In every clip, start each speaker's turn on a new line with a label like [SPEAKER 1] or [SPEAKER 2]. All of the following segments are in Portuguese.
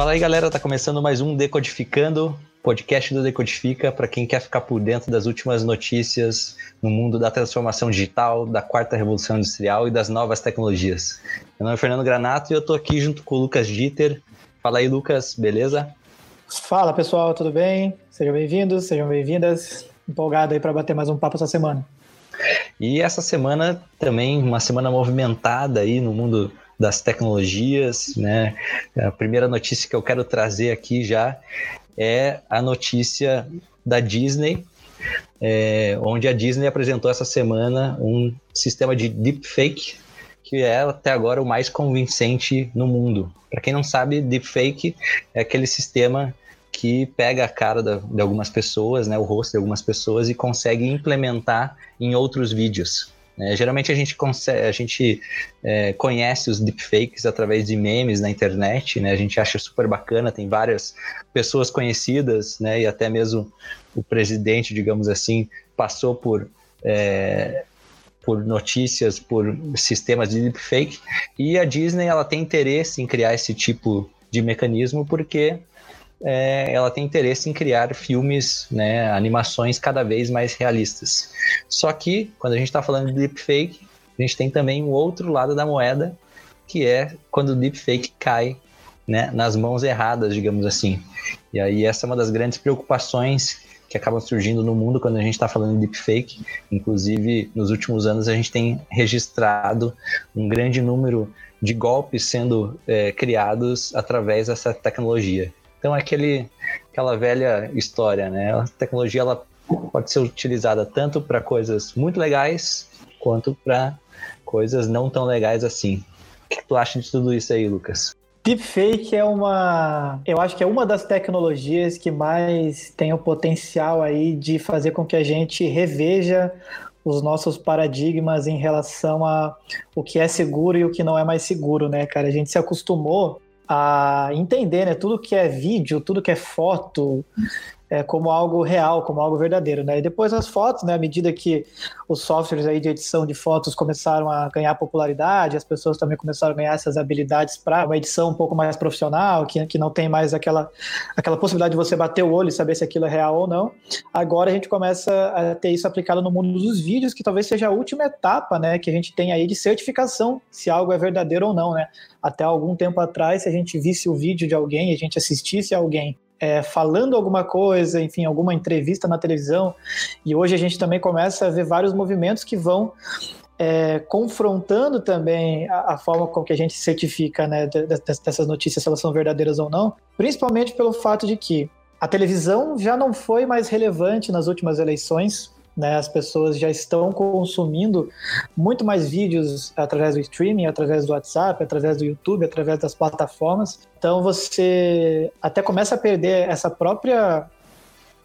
[SPEAKER 1] Fala aí, galera, tá começando mais um Decodificando, podcast do Decodifica, para quem quer ficar por dentro das últimas notícias no mundo da transformação digital, da quarta revolução industrial e das novas tecnologias. Meu nome é Fernando Granato e eu tô aqui junto com o Lucas Dieter. Fala aí, Lucas, beleza?
[SPEAKER 2] Fala, pessoal, tudo bem? Sejam bem-vindos, sejam bem-vindas. Empolgado aí para bater mais um papo essa semana.
[SPEAKER 1] E essa semana também uma semana movimentada aí no mundo das tecnologias, né? A primeira notícia que eu quero trazer aqui já é a notícia da Disney, é, onde a Disney apresentou essa semana um sistema de deepfake que é até agora o mais convincente no mundo. Para quem não sabe, deepfake é aquele sistema que pega a cara da, de algumas pessoas, né, o rosto de algumas pessoas e consegue implementar em outros vídeos. É, geralmente a gente, consegue, a gente é, conhece os deepfakes através de memes na internet, né? A gente acha super bacana, tem várias pessoas conhecidas, né? E até mesmo o presidente, digamos assim, passou por é, por notícias, por sistemas de deepfake. E a Disney ela tem interesse em criar esse tipo de mecanismo porque é, ela tem interesse em criar filmes, né, animações cada vez mais realistas. Só que, quando a gente está falando de deepfake, a gente tem também o um outro lado da moeda, que é quando o deepfake cai né, nas mãos erradas, digamos assim. E aí essa é uma das grandes preocupações que acabam surgindo no mundo quando a gente está falando de deepfake. Inclusive, nos últimos anos a gente tem registrado um grande número de golpes sendo é, criados através dessa tecnologia. Então é aquele, aquela velha história, né? A tecnologia ela pode ser utilizada tanto para coisas muito legais quanto para coisas não tão legais assim. O que tu acha de tudo isso aí, Lucas?
[SPEAKER 2] Deepfake é uma, eu acho que é uma das tecnologias que mais tem o potencial aí de fazer com que a gente reveja os nossos paradigmas em relação a o que é seguro e o que não é mais seguro, né, cara? A gente se acostumou a entender, né, tudo que é vídeo, tudo que é foto, é, como algo real, como algo verdadeiro, né? E depois as fotos, né? À medida que os softwares aí de edição de fotos começaram a ganhar popularidade, as pessoas também começaram a ganhar essas habilidades para uma edição um pouco mais profissional, que, que não tem mais aquela, aquela possibilidade de você bater o olho e saber se aquilo é real ou não. Agora a gente começa a ter isso aplicado no mundo dos vídeos, que talvez seja a última etapa, né? Que a gente tem aí de certificação se algo é verdadeiro ou não, né? Até algum tempo atrás, se a gente visse o vídeo de alguém, a gente assistisse a alguém é, falando alguma coisa, enfim, alguma entrevista na televisão. E hoje a gente também começa a ver vários movimentos que vão é, confrontando também a, a, forma com que a gente certifica né, dessas notícias, se elas são verdadeiras ou não, principalmente pelo fato de que a televisão já não foi mais relevante nas últimas eleições, né? As pessoas já estão consumindo muito mais vídeos através do streaming, através do WhatsApp, através do YouTube, através das plataformas. Então você até começa a perder essa própria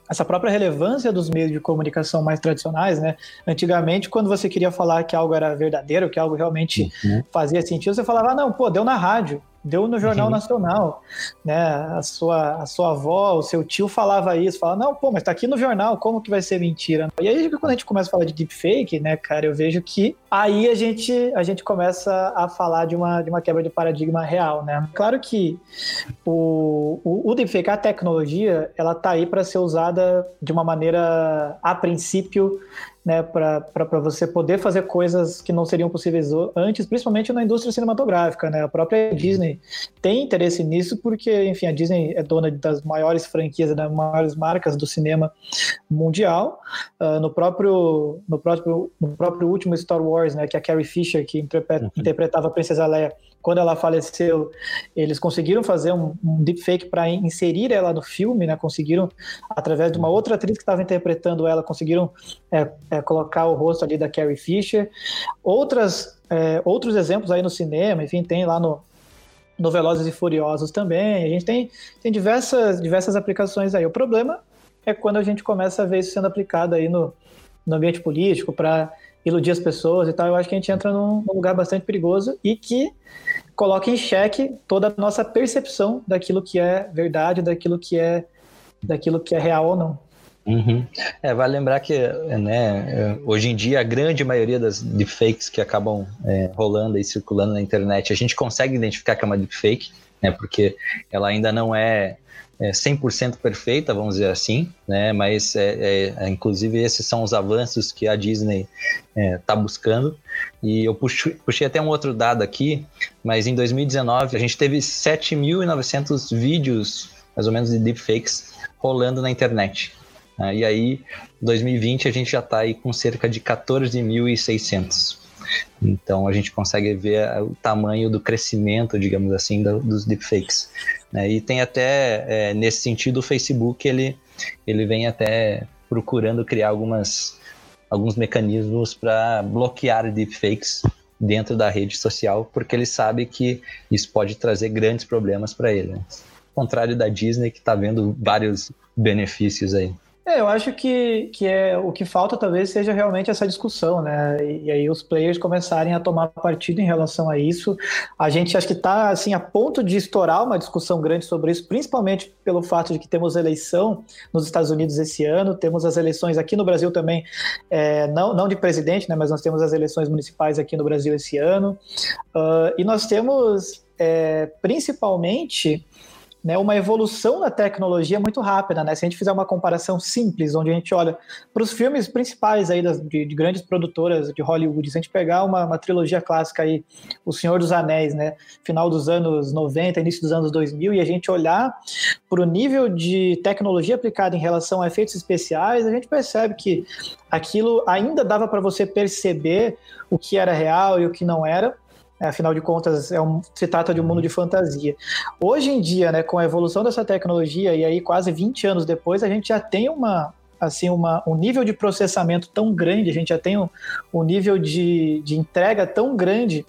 [SPEAKER 2] essa própria relevância dos meios de comunicação mais tradicionais, né? Antigamente, quando você queria falar que algo era verdadeiro, que algo realmente uhum. fazia sentido, você falava, ah, não, pô, deu na rádio deu no Jornal uhum. Nacional, né? A sua, a sua avó, o seu tio falava isso, falava, não, pô, mas tá aqui no jornal, como que vai ser mentira? E aí, quando a gente começa a falar de deepfake, né, cara, eu vejo que aí a gente, a gente começa a falar de uma, de uma quebra de paradigma real, né? Claro que o, o, o deepfake, a tecnologia, ela tá aí para ser usada de uma maneira, a princípio, né, para você poder fazer coisas que não seriam possíveis antes, principalmente na indústria cinematográfica. Né? A própria Disney tem interesse nisso porque, enfim, a Disney é dona das maiores franquias, das maiores marcas do cinema mundial. Uh, no, próprio, no, próprio, no próprio último Star Wars, né, que é a Carrie Fisher, que interpreta, uhum. interpretava a Princesa Leia, quando ela faleceu, eles conseguiram fazer um, um deepfake para inserir ela no filme, né? Conseguiram, através de uma outra atriz que estava interpretando ela, conseguiram é, é, colocar o rosto ali da Carrie Fisher. Outras, é, outros exemplos aí no cinema, enfim, tem lá no, no Velozes e Furiosos também. A gente tem, tem diversas, diversas aplicações aí. O problema é quando a gente começa a ver isso sendo aplicado aí no, no ambiente político para iludir as pessoas e tal. Eu acho que a gente entra num, num lugar bastante perigoso e que coloca em xeque toda a nossa percepção daquilo que é verdade, daquilo que é daquilo que é real ou não.
[SPEAKER 1] Uhum. É, vale lembrar que né, hoje em dia a grande maioria das deepfakes que acabam é, rolando e circulando na internet, a gente consegue identificar que é uma deepfake, né, porque ela ainda não é, é 100% perfeita, vamos dizer assim, né, mas é, é, é, inclusive esses são os avanços que a Disney está é, buscando. E eu puxei, puxei até um outro dado aqui, mas em 2019 a gente teve 7.900 vídeos, mais ou menos, de deepfakes rolando na internet. Né? E aí, 2020, a gente já está aí com cerca de 14.600. Então a gente consegue ver o tamanho do crescimento, digamos assim, dos deepfakes. Né? E tem até, é, nesse sentido, o Facebook, ele, ele vem até procurando criar algumas, alguns mecanismos para bloquear deepfakes dentro da rede social, porque ele sabe que isso pode trazer grandes problemas para ele. Né? Ao contrário da Disney, que está vendo vários benefícios aí.
[SPEAKER 2] É, eu acho que, que é o que falta talvez seja realmente essa discussão, né? E, e aí os players começarem a tomar partido em relação a isso. A gente acho que está assim a ponto de estourar uma discussão grande sobre isso, principalmente pelo fato de que temos eleição nos Estados Unidos esse ano, temos as eleições aqui no Brasil também, é, não, não de presidente, né? Mas nós temos as eleições municipais aqui no Brasil esse ano. Uh, e nós temos é, principalmente né, uma evolução da tecnologia muito rápida, né? Se a gente fizer uma comparação simples, onde a gente olha para os filmes principais aí das, de, de, grandes produtoras de Hollywood, se a gente pegar uma, uma, trilogia clássica aí, O Senhor dos Anéis, né, final dos anos 90, início dos anos 2000, e a gente olhar para o nível de tecnologia aplicada em relação a efeitos especiais, a gente percebe que aquilo ainda dava para você perceber o que era real e o que não era, afinal de contas, é um, se trata de um mundo de fantasia. Hoje em dia, né, com a evolução dessa tecnologia, e aí quase 20 anos depois, a gente já tem uma, assim, uma, um nível de processamento tão grande, a gente já tem um, um nível de, de entrega tão grande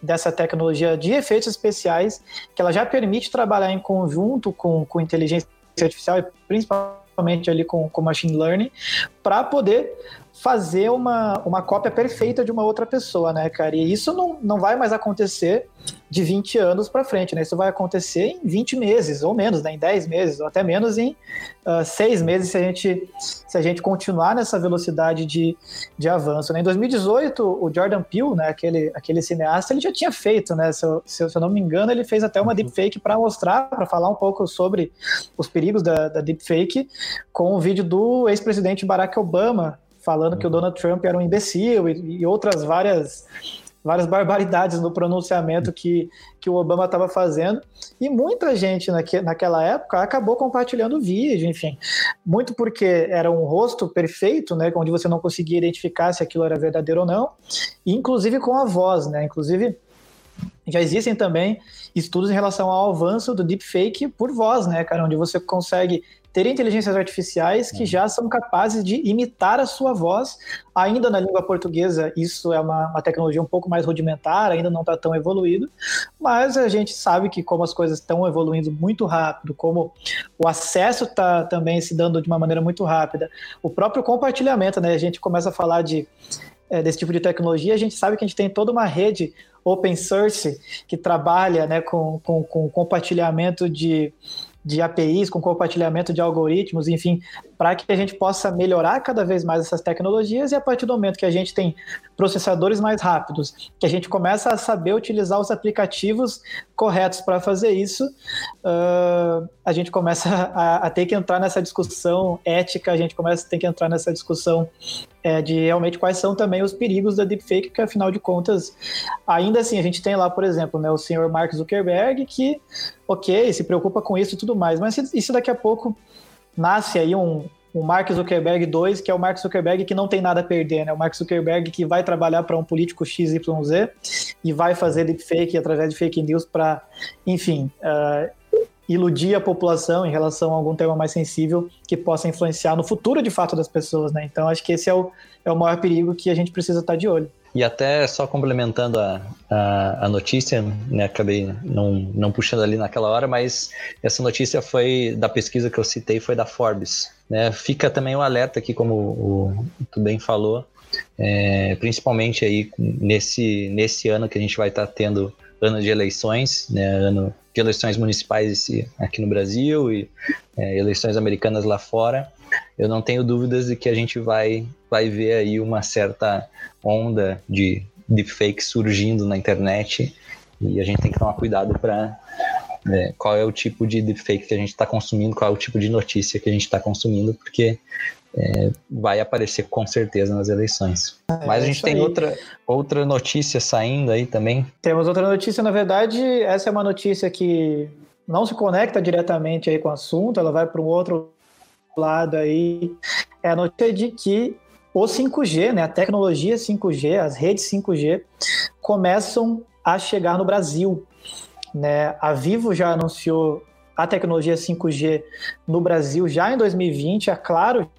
[SPEAKER 2] dessa tecnologia de efeitos especiais, que ela já permite trabalhar em conjunto com, com inteligência artificial e principalmente ali com, com machine learning, para poder fazer uma, uma cópia perfeita de uma outra pessoa, né, cara? E isso não, não vai mais acontecer de 20 anos para frente, né? Isso vai acontecer em 20 meses, ou menos, né? Em 10 meses, ou até menos em uh, ah, 6 meses, se a, gente, se a gente continuar nessa velocidade de, de avanço. Né? Em 2018, o Jordan Peele, né, aquele, aquele cineasta, ele já tinha feito, né? Se eu, se eu não me engano, ele fez até uma uhum. deepfake para mostrar, para falar um pouco sobre os perigos da, da deepfake, com o vídeo do ex-presidente Barack Obama, falando que o uhum. Donald Trump era um imbecil e, e outras várias várias barbaridades no pronunciamento que, que o Obama estava fazendo. E muita gente naque, naquela época acabou compartilhando o vídeo, enfim. Muito porque era um rosto perfeito, né, onde você não conseguia identificar se aquilo era verdadeiro ou não, inclusive com a voz, né? Inclusive já existem também estudos em relação ao avanço do deepfake por voz, né, cara, onde você consegue ter inteligências artificiais que uhum. já são capazes de imitar a sua voz, ainda na língua portuguesa. Isso é uma, uma tecnologia um pouco mais rudimentar, ainda não está tão evoluído, mas a gente sabe que, como as coisas estão evoluindo muito rápido, como o acesso está também se dando de uma maneira muito rápida, o próprio compartilhamento, né? A gente começa a falar de é, desse tipo de tecnologia, a gente sabe que a gente tem toda uma rede open source que trabalha né, com, com, com compartilhamento de, de APIs, com compartilhamento de algoritmos, enfim, para que a gente possa melhorar cada vez mais essas tecnologias e a partir do momento que a gente tem processadores mais rápidos, que a gente começa a saber utilizar os aplicativos corretos para fazer isso, uh, a gente começa a, a, ter que entrar nessa discussão ética, a gente começa a ter que entrar nessa discussão é, de realmente quais são também os perigos da deepfake, que afinal de contas, ainda assim, a gente tem lá, por exemplo, né, o senhor Mark Zuckerberg, que, ok, se preocupa com isso e tudo mais, mas isso daqui a pouco nasce aí um, um Mark Zuckerberg 2, que é o Mark Zuckerberg que não tem nada a perder, né? O Mark Zuckerberg que vai trabalhar para um político XYZ e vai fazer deepfake através de fake news para, enfim, uh, iludir a população em relação a algum tema mais sensível que possa influenciar no futuro de fato das pessoas, né? Então acho que esse é o, é o maior perigo que a gente precisa estar de olho.
[SPEAKER 1] E até só complementando a, a, a, notícia, né, acabei não, não puxando ali naquela hora, mas essa notícia foi da pesquisa que eu citei, foi da Forbes. Né? Fica também um alerta aqui, como o, tu bem falou, é, principalmente aí nesse, nesse ano que a gente vai estar tá tendo ano de eleições, né, ano de eleições municipais aqui no Brasil e é, eleições americanas lá fora, eu não tenho dúvidas de que a gente vai, vai ver aí uma certa onda de deepfake surgindo na internet e a gente tem que tomar cuidado para é, qual é o tipo de deepfake que a gente está consumindo, qual é o tipo de notícia que a gente está consumindo, porque é, vai aparecer com certeza nas eleições. É, Mas a gente tem outra, outra notícia saindo aí também.
[SPEAKER 2] Temos outra notícia, na verdade, essa é uma notícia que não se conecta diretamente aí com o assunto, ela vai para um outro lado aí. É a notícia de que o 5G, né, a tecnologia 5G, as redes 5G, começam a chegar no Brasil. Né? A Vivo já anunciou a tecnologia 5G no Brasil já em 2020, a Claro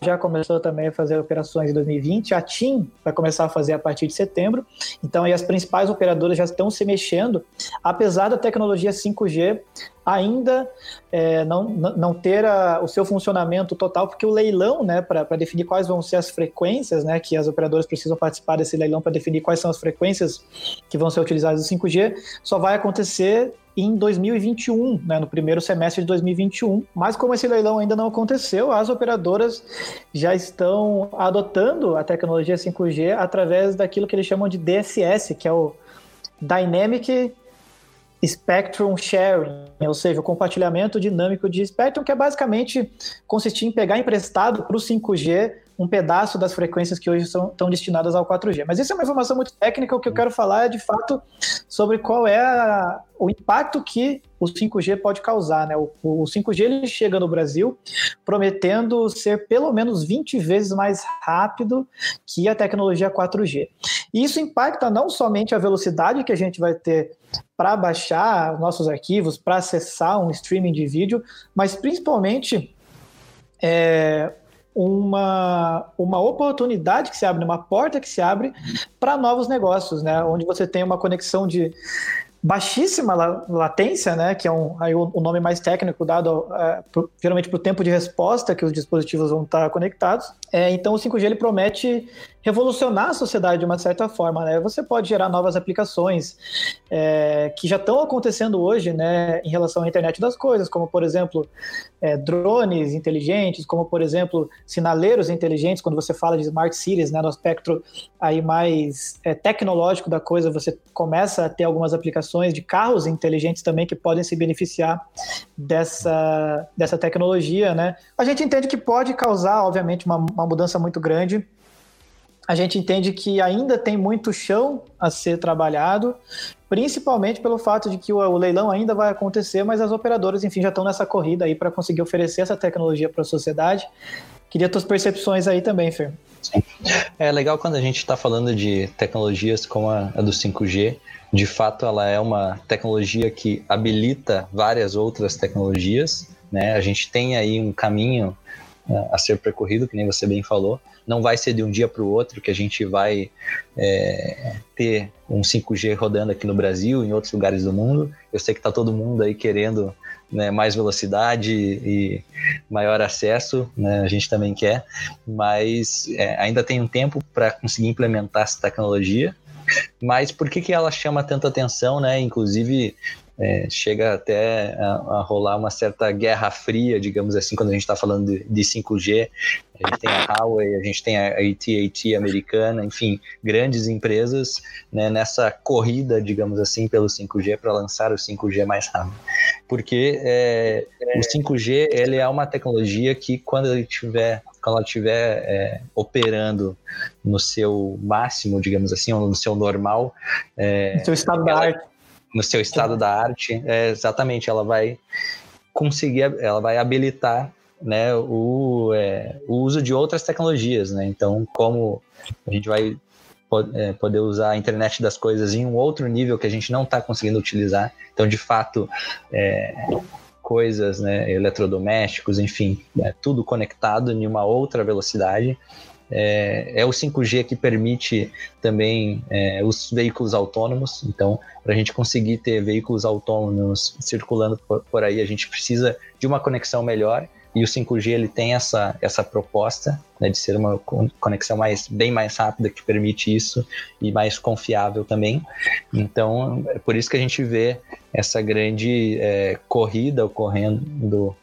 [SPEAKER 2] já começou também a fazer operações em 2020, a TIM vai começar a fazer a partir de setembro. Então, as principais operadoras já estão se mexendo, apesar da tecnologia 5G ainda é, não, não ter a, o seu funcionamento total, porque o leilão, né, para definir quais vão ser as frequências, né, que as operadoras precisam participar desse leilão para definir quais são as frequências que vão ser utilizadas no 5G, só vai acontecer em 2021, né, no primeiro semestre de 2021. Mas como esse leilão ainda não aconteceu, as operadoras já estão adotando a tecnologia 5G através daquilo que eles chamam de DSS, que é o Dynamic Spectrum Sharing, ou seja, o compartilhamento dinâmico de espectro, que é basicamente consistir em pegar emprestado para o 5G um pedaço das frequências que hoje são, estão destinadas ao 4G. Mas isso é uma informação muito técnica, o que eu quero falar é de fato sobre qual é a, o impacto que o 5G pode causar. Né? O, o 5G ele chega no Brasil prometendo ser pelo menos 20 vezes mais rápido que a tecnologia 4G. E isso impacta não somente a velocidade que a gente vai ter para baixar nossos arquivos, para acessar um streaming de vídeo, mas principalmente é, uma, uma oportunidade que se abre, uma porta que se abre para novos negócios, né? Onde você tem uma conexão de baixíssima latência, né, que é um, aí o, nome mais técnico dado é, pro, geralmente para o tempo de resposta que os dispositivos vão estar conectados. É, então o 5G ele promete revolucionar a sociedade de uma certa forma. Né? Você pode gerar novas aplicações é, que já estão acontecendo hoje né, em relação à internet das coisas, como por exemplo é, drones inteligentes, como por exemplo sinaleiros inteligentes. Quando você fala de smart cities, né, no aspecto aí mais é, tecnológico da coisa, você começa a ter algumas aplicações de carros inteligentes também que podem se beneficiar dessa, dessa tecnologia. Né? A gente entende que pode causar, obviamente, uma, uma mudança muito grande a gente entende que ainda tem muito chão a ser trabalhado, principalmente pelo fato de que o, o leilão ainda vai acontecer, mas as operadoras, enfim, já estão nessa corrida aí para conseguir oferecer essa tecnologia para a sociedade. Queria tuas percepções aí também, Fer.
[SPEAKER 1] É legal quando a gente está falando de tecnologias como a, a do 5G. De fato, ela é uma tecnologia que habilita várias outras tecnologias. Né? A gente tem aí um caminho uh, a ser percorrido, que nem você bem falou não vai ser de um dia para o outro que a gente vai é, ter um 5G rodando aqui no Brasil, em outros lugares do mundo. Eu sei que está todo mundo aí querendo né, mais velocidade e maior acesso, né, a gente também quer, mas é, ainda tem um tempo para conseguir implementar essa tecnologia. Mas por que, que ela chama tanta atenção, né? Inclusive, é, chega até a, a, rolar uma certa guerra fria, digamos assim, quando a gente está falando de, de, 5G. A gente tem a Huawei, a gente tem a AT&T americana, enfim, grandes empresas né, nessa corrida, digamos assim, pelo 5G para lançar o 5G mais rápido. Porque é, o 5G ele é uma tecnologia que quando ele tiver quando ela estiver é, operando no seu máximo, digamos assim, ou no seu normal,
[SPEAKER 2] é, no seu estado da arte,
[SPEAKER 1] no seu estado da arte, é, exatamente, ela vai conseguir, ela vai habilitar né, o, é, o uso de outras tecnologias, né? Então, como a gente vai poder usar a internet das coisas em um outro nível que a gente não está conseguindo utilizar. Então, de fato, é, coisas, né, eletrodomésticos, enfim, é, tudo conectado em uma outra velocidade é, é o 5G que permite também é, os veículos autônomos. Então, para a gente conseguir ter veículos autônomos circulando por, por, aí, a gente precisa de uma conexão melhor. E o 5G ele tem essa, essa proposta né, de ser uma conexão mais, bem mais rápida que permite isso e mais confiável também. Então, é por isso que a gente vê essa grande é, corrida ocorrendo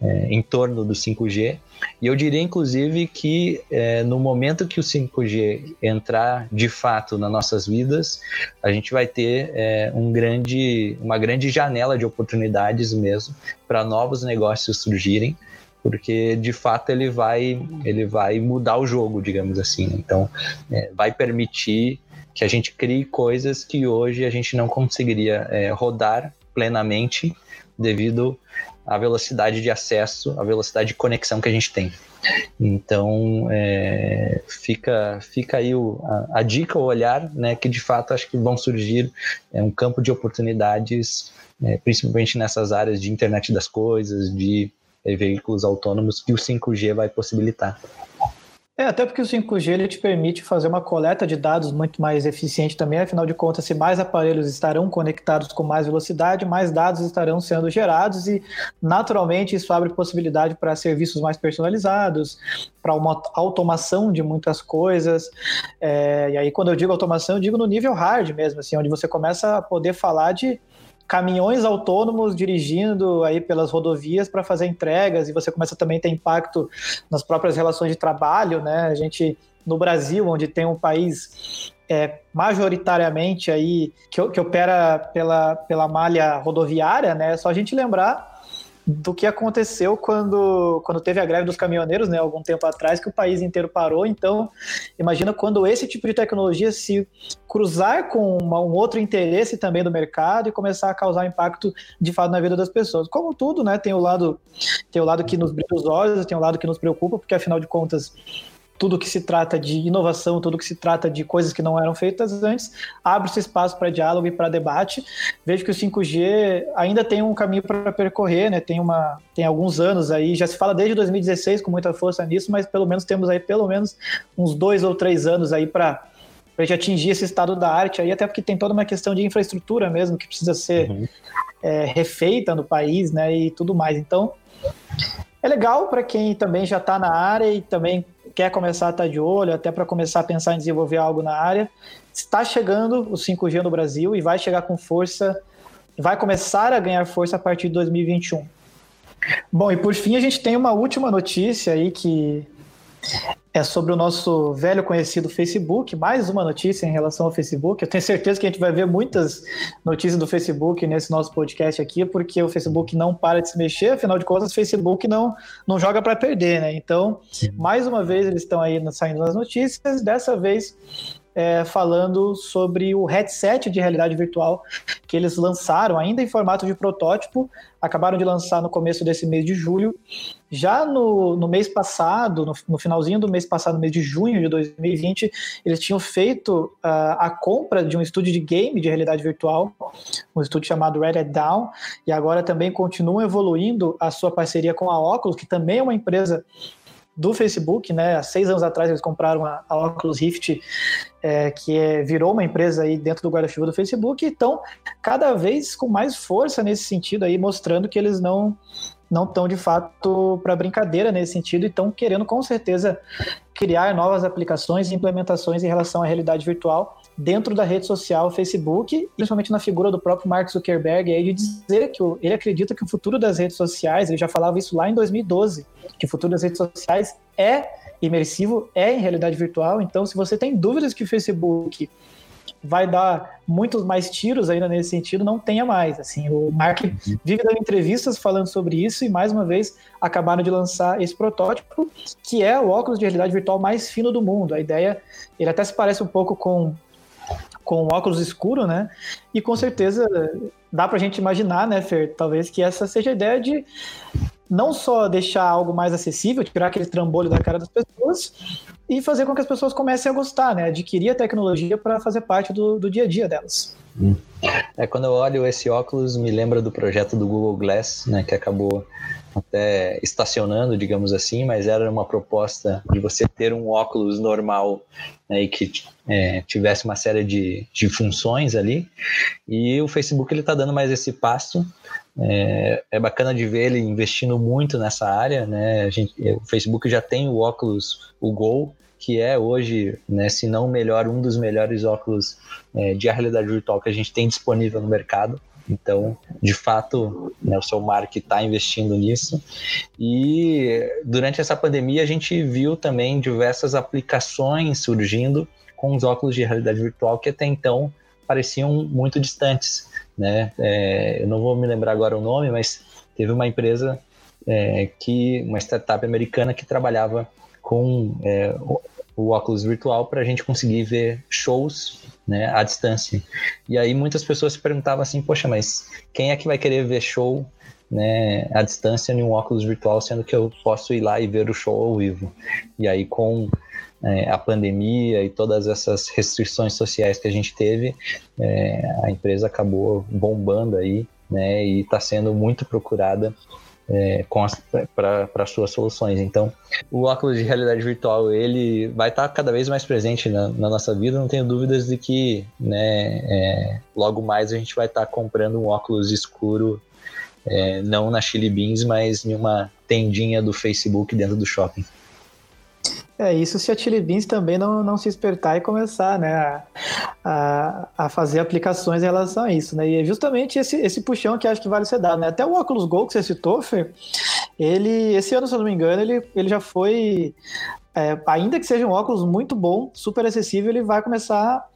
[SPEAKER 1] é, em torno do 5G. E eu diria, inclusive, que é, no momento que o 5G entrar de fato nas nossas vidas, a gente vai ter é, um grande, uma grande janela de oportunidades mesmo para novos negócios surgirem porque de fato ele vai ele vai mudar o jogo, digamos assim. Então, é, vai permitir que a gente crie coisas que hoje a gente não conseguiria é, rodar plenamente devido à velocidade de acesso, à velocidade de conexão que a gente tem. Então, é, fica, fica aí o, a, a, dica, o olhar, né, que de fato acho que vão surgir é, um campo de oportunidades, é, principalmente nessas áreas de internet das coisas, de veículos autônomos, que o 5G vai possibilitar.
[SPEAKER 2] É, até porque o 5G ele te permite fazer uma coleta de dados muito mais eficiente também, afinal de contas, se mais aparelhos estarão conectados com mais velocidade, mais dados estarão sendo gerados e, naturalmente, isso abre possibilidade para serviços mais personalizados, para uma automação de muitas coisas. É, e aí, quando eu digo automação, eu digo no nível hard mesmo, assim, onde você começa a poder falar de caminhões autônomos dirigindo aí pelas rodovias para fazer entregas e você começa também a ter impacto nas próprias relações de trabalho, né? A gente no Brasil, onde tem um país é, majoritariamente aí que, que opera pela, pela malha rodoviária, né? É só a gente lembrar do que aconteceu quando, quando teve a greve dos caminhoneiros, né, algum tempo atrás, que o país inteiro parou. Então, imagina quando esse tipo de tecnologia se cruzar com uma, um outro interesse também do mercado e começar a causar impacto de fato na vida das pessoas. Como tudo, né, tem o lado tem o lado que nos brilha os olhos, tem o lado que nos preocupa, porque afinal de contas tudo que se trata de inovação, tudo que se trata de coisas que não eram feitas antes, abre-se espaço para diálogo e para debate. Vejo que o 5G ainda tem um caminho para percorrer, né? Tem uma tem alguns anos aí, já se fala desde 2016 com muita força nisso, mas pelo menos temos aí pelo menos uns dois ou três anos aí para para gente atingir esse estado da arte aí, até porque tem toda uma questão de infraestrutura mesmo que precisa ser uhum. é, refeita no país, né? E tudo mais. Então é legal para quem também já está na área e também quer começar a estar de olho, até para começar a pensar em desenvolver algo na área. Está chegando o 5G no Brasil e vai chegar com força, vai começar a ganhar força a partir de 2021. Bom, e por fim a gente tem uma última notícia aí que é sobre o nosso velho conhecido Facebook. Mais uma notícia em relação ao Facebook. Eu tenho certeza que a gente vai ver muitas notícias do Facebook nesse nosso podcast aqui, porque o Facebook não para de se mexer, afinal de contas, o Facebook não, não joga para perder, né? Então, mais uma vez, eles estão aí saindo nas notícias. Dessa vez, é, falando sobre o headset de realidade virtual que eles lançaram, ainda em formato de protótipo, acabaram de lançar no começo desse mês de julho. Já no, no mês passado, no, no, finalzinho do mês passado, mês de junho de 2020, eles tinham feito uh, a compra de um estúdio de game de realidade virtual, um estúdio chamado Red Down, e agora também continuam evoluindo a sua parceria com a Oculus, que também é uma empresa do Facebook, né? Há seis anos atrás eles compraram a, Oculus Rift, é, que é, virou uma empresa aí dentro do guarda-chuva do Facebook, e estão cada vez com mais força nesse sentido aí, mostrando que eles não não estão de fato para brincadeira nesse sentido e estão querendo com certeza criar novas aplicações e implementações em relação à realidade virtual dentro da rede social Facebook, principalmente na figura do próprio Mark Zuckerberg, aí de dizer que ele acredita que o futuro das redes sociais, ele já falava isso lá em 2012, que o futuro das redes sociais é imersivo, é em realidade virtual. Então, se você tem dúvidas que o Facebook vai dar muitos mais tiros ainda nesse sentido, não tenha mais. Assim, o Mark vive dando entrevistas falando sobre isso e mais uma vez acabaram de lançar esse protótipo, que é o óculos de realidade virtual mais fino do mundo. A ideia, ele até se parece um pouco com com óculos escuro, né? E com certeza dá para a gente imaginar, né, Fer, talvez que essa seja a ideia de não só deixar algo mais acessível, tirar aquele trambolho da cara das pessoas e fazer com que as pessoas comecem a gostar, né? Adquirir a tecnologia para fazer parte do, do dia a dia delas.
[SPEAKER 1] É, quando eu olho esse óculos, me lembra do projeto do Google Glass, né, que acabou até estacionando, digamos assim, mas era uma proposta de você ter um óculos normal né, e que é, tivesse uma série de, de funções ali. E o Facebook ele está dando mais esse passo é, é, bacana de ver ele investindo muito nessa área, né? A gente, o Facebook já tem o óculos, o Go, que é hoje, né, se não o melhor, um dos melhores óculos é, de realidade virtual que a gente tem disponível no mercado. Então, de fato, né, o seu Mark está investindo nisso. E durante essa pandemia, a gente viu também diversas aplicações surgindo com os óculos de realidade virtual que até então pareciam muito distantes. Né? É, eu não vou me lembrar agora o nome, mas teve uma empresa é, que, uma startup americana que trabalhava com é, o, óculos virtual para a gente conseguir ver shows né, à distância. E aí muitas pessoas se perguntavam assim, poxa, mas quem é que vai querer ver show né, à distância em um óculos virtual, sendo que eu posso ir lá e ver o show ao vivo? E aí com é, a pandemia e todas essas restrições sociais que a gente teve, é, a empresa acabou bombando aí, né, e está sendo muito procurada é, para suas soluções. Então, o óculos de realidade virtual ele vai estar tá cada vez mais presente na, na, nossa vida. Não tenho dúvidas de que, né, é, logo mais a gente vai estar tá comprando um óculos escuro, é, não na Chili Beans, mas em uma tendinha do Facebook dentro do shopping.
[SPEAKER 2] É isso se a Chili Beans também não, não se espertar e começar né, a, a, fazer aplicações em relação a isso. Né? E é justamente esse, esse puxão que acho que vale ser dado. Né? Até o óculos Go que você citou, Fer, ele, esse ano, se eu não me engano, ele, ele já foi. É, ainda que seja um óculos muito bom, super acessível, ele vai começar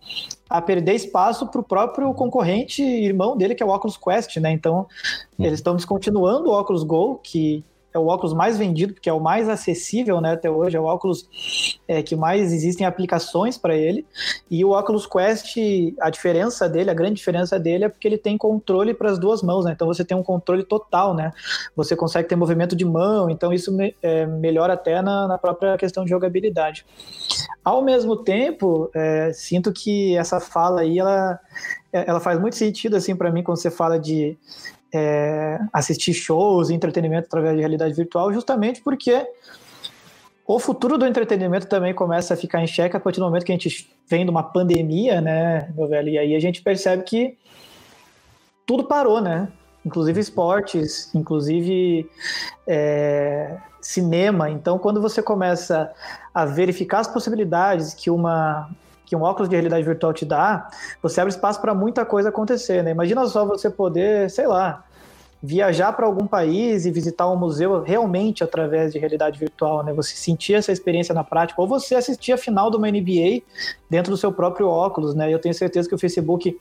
[SPEAKER 2] a perder espaço para o próprio concorrente irmão dele, que é o Oculus Quest, né? Então, uhum. eles estão descontinuando o Oculus Go, que é o óculos mais vendido, porque é o mais acessível né, até hoje, é o óculos é, que mais existem aplicações para ele. E o Oculus Quest, a diferença dele, a grande diferença dele é porque ele tem controle para as duas mãos, né? Então você tem um controle total, né? Você consegue ter movimento de mão, então isso me, é, melhora até na, na, própria questão de jogabilidade. Ao mesmo tempo, é, sinto que essa fala aí, ela, ela faz muito sentido assim para mim quando você fala de é, assistir shows, entretenimento através de realidade virtual, justamente porque o futuro do entretenimento também começa a ficar em xeque a partir do momento que a gente vem de uma pandemia, né, meu velho? E aí a gente percebe que tudo parou, né? Inclusive esportes, inclusive é, cinema. Então, quando você começa a verificar as possibilidades que uma que um óculos de realidade virtual te dá, você abre espaço para muita coisa acontecer, né? Imagina só você poder, sei lá, viajar para algum país e visitar um museu realmente através de realidade virtual, né? Você sentir essa experiência na prática, ou você assistir a final de uma NBA dentro do seu próprio óculos, né? Eu tenho certeza que o Facebook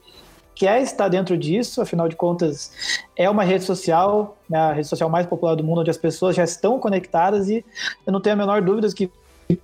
[SPEAKER 2] quer estar dentro disso, afinal de contas, é uma rede social, né, a rede social mais popular do mundo, onde as pessoas já estão conectadas e eu não tenho a menor dúvida que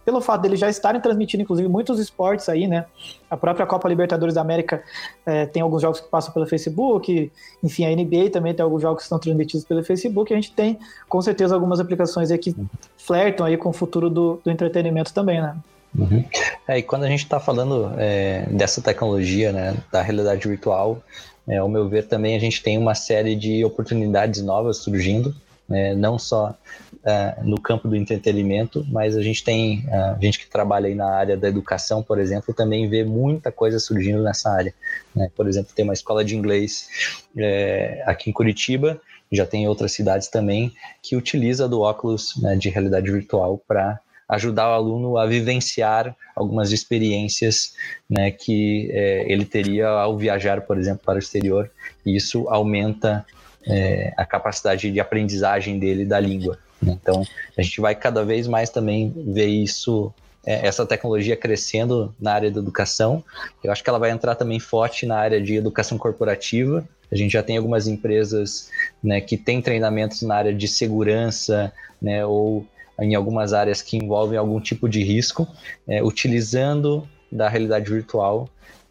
[SPEAKER 2] pelo fato deles já estarem transmitindo, inclusive, muitos esportes aí, né? A própria Copa Libertadores da América é, tem alguns jogos que passam pelo Facebook, enfim, a NBA também tem alguns jogos que são transmitidos pelo Facebook, e a gente tem, com certeza, algumas aplicações aí que flertam aí com o futuro do, do entretenimento também, né?
[SPEAKER 1] Uhum. É, e quando a gente está falando é, dessa tecnologia, né, da realidade virtual, é, ao meu ver também a gente tem uma série de oportunidades novas surgindo, né, não só uh, no campo do entretenimento, mas a gente tem uh, gente que trabalha aí na área da educação, por exemplo, também vê muita coisa surgindo nessa área. Né? Por exemplo, tem uma escola de inglês é, aqui em Curitiba, já tem outras cidades também, que utiliza do óculos né, de realidade virtual para ajudar o aluno a vivenciar algumas experiências né, que é, ele teria ao viajar, por exemplo, para o exterior. E isso aumenta é, a capacidade de aprendizagem dele da língua. Né? Então, a gente vai cada vez mais também ver isso, é, essa tecnologia crescendo na área da educação. Eu acho que ela vai entrar também forte na área de educação corporativa. A gente já tem algumas empresas né, que têm treinamentos na área de segurança, né, ou em algumas áreas que envolvem algum tipo de risco, é, utilizando da realidade virtual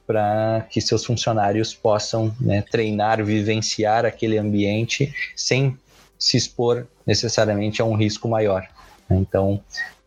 [SPEAKER 1] para que seus funcionários possam né, treinar, vivenciar aquele ambiente sem se expor necessariamente a um risco maior. Então,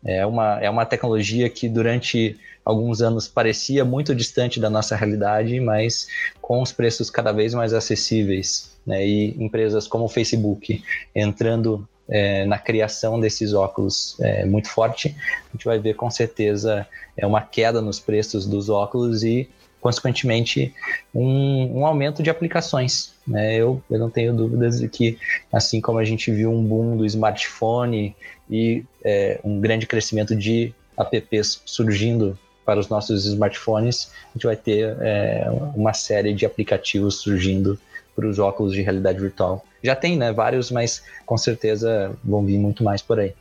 [SPEAKER 1] é uma, é uma tecnologia que durante alguns anos parecia muito distante da nossa realidade, mas com os preços cada vez mais acessíveis, né, e empresas como o Facebook entrando é, na criação desses óculos é, muito forte, a gente vai ver com certeza é uma queda nos preços dos óculos e consequentemente, um, um aumento de aplicações. Né? Eu, eu não tenho dúvidas de que, assim como a gente viu um boom do smartphone e é, um grande crescimento de apps surgindo para os nossos smartphones, a gente vai ter é, uma série de aplicativos surgindo para os óculos de realidade virtual. Já tem, né, vários, mas com certeza vão vir muito mais por aí.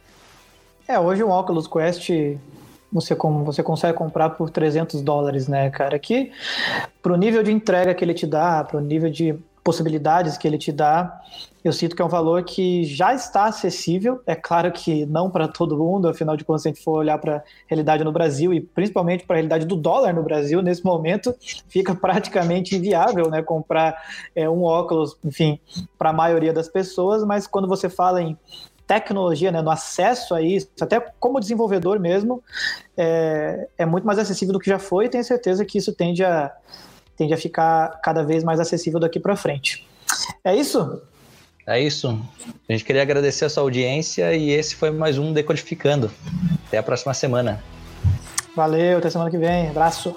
[SPEAKER 2] É, hoje um Oculus Quest você, você consegue comprar por 300 dólares, né, cara? Que pro nível de entrega que ele te dá, pro nível de possibilidades que ele te dá, eu sinto que é um valor que já está acessível. É claro que não para todo mundo, afinal de contas, se a gente for olhar para a realidade no Brasil e principalmente para a realidade do dólar no Brasil, nesse momento fica praticamente inviável né, comprar é, um óculos, enfim, para a maioria das pessoas. Mas quando você fala em tecnologia, né, no acesso a isso, até como desenvolvedor mesmo, é, é muito mais acessível do que já foi e tenho certeza que isso tende a, tende a ficar cada vez mais acessível daqui para frente. É isso?
[SPEAKER 1] É isso. A gente queria agradecer a sua audiência e esse foi mais um Decodificando. Até a próxima semana.
[SPEAKER 2] Valeu, até semana que vem. Abraço.